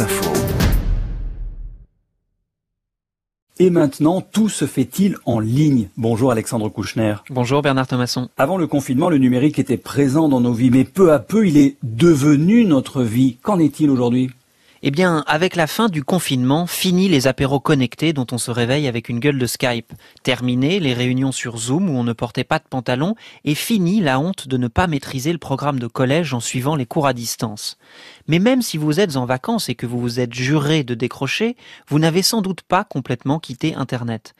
Info. Et maintenant, tout se fait-il en ligne? Bonjour Alexandre Kouchner. Bonjour Bernard Thomasson. Avant le confinement, le numérique était présent dans nos vies, mais peu à peu, il est devenu notre vie. Qu'en est-il aujourd'hui? Eh bien, avec la fin du confinement, fini les apéros connectés dont on se réveille avec une gueule de Skype. Terminé les réunions sur Zoom où on ne portait pas de pantalon et fini la honte de ne pas maîtriser le programme de collège en suivant les cours à distance. Mais même si vous êtes en vacances et que vous vous êtes juré de décrocher, vous n'avez sans doute pas complètement quitté Internet.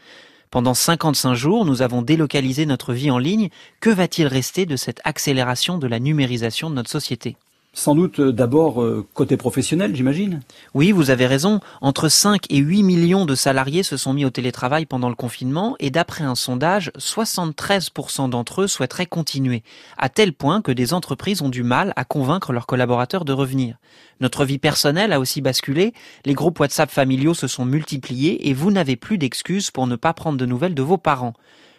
Pendant 55 jours, nous avons délocalisé notre vie en ligne. Que va-t-il rester de cette accélération de la numérisation de notre société? Sans doute euh, d'abord euh, côté professionnel, j'imagine. Oui, vous avez raison. Entre 5 et 8 millions de salariés se sont mis au télétravail pendant le confinement et d'après un sondage, 73% d'entre eux souhaiteraient continuer, à tel point que des entreprises ont du mal à convaincre leurs collaborateurs de revenir. Notre vie personnelle a aussi basculé, les groupes WhatsApp familiaux se sont multipliés et vous n'avez plus d'excuses pour ne pas prendre de nouvelles de vos parents.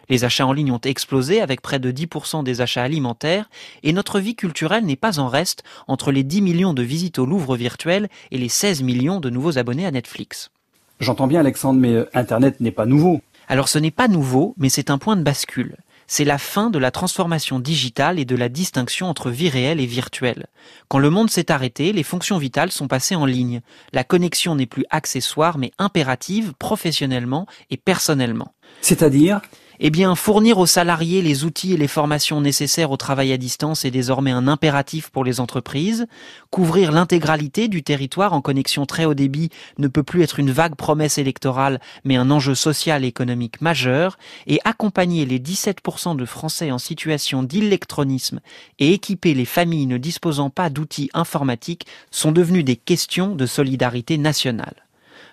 Les achats en ligne ont explosé avec près de 10% des achats alimentaires et notre vie culturelle n'est pas en reste entre les 10 millions de visites au Louvre virtuel et les 16 millions de nouveaux abonnés à Netflix. J'entends bien Alexandre, mais euh, Internet n'est pas nouveau. Alors ce n'est pas nouveau, mais c'est un point de bascule. C'est la fin de la transformation digitale et de la distinction entre vie réelle et virtuelle. Quand le monde s'est arrêté, les fonctions vitales sont passées en ligne. La connexion n'est plus accessoire, mais impérative professionnellement et personnellement. C'est-à-dire? Eh bien, fournir aux salariés les outils et les formations nécessaires au travail à distance est désormais un impératif pour les entreprises. Couvrir l'intégralité du territoire en connexion très haut débit ne peut plus être une vague promesse électorale, mais un enjeu social et économique majeur. Et accompagner les 17% de Français en situation d'électronisme et équiper les familles ne disposant pas d'outils informatiques sont devenus des questions de solidarité nationale.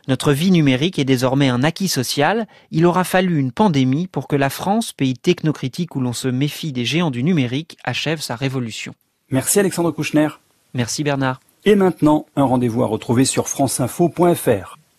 Notre vie numérique est désormais un acquis social. Il aura fallu une pandémie pour que la France, pays technocritique où l'on se méfie des géants du numérique, achève sa révolution. Merci Alexandre Kouchner. Merci Bernard. Et maintenant, un rendez-vous à retrouver sur franceinfo.fr.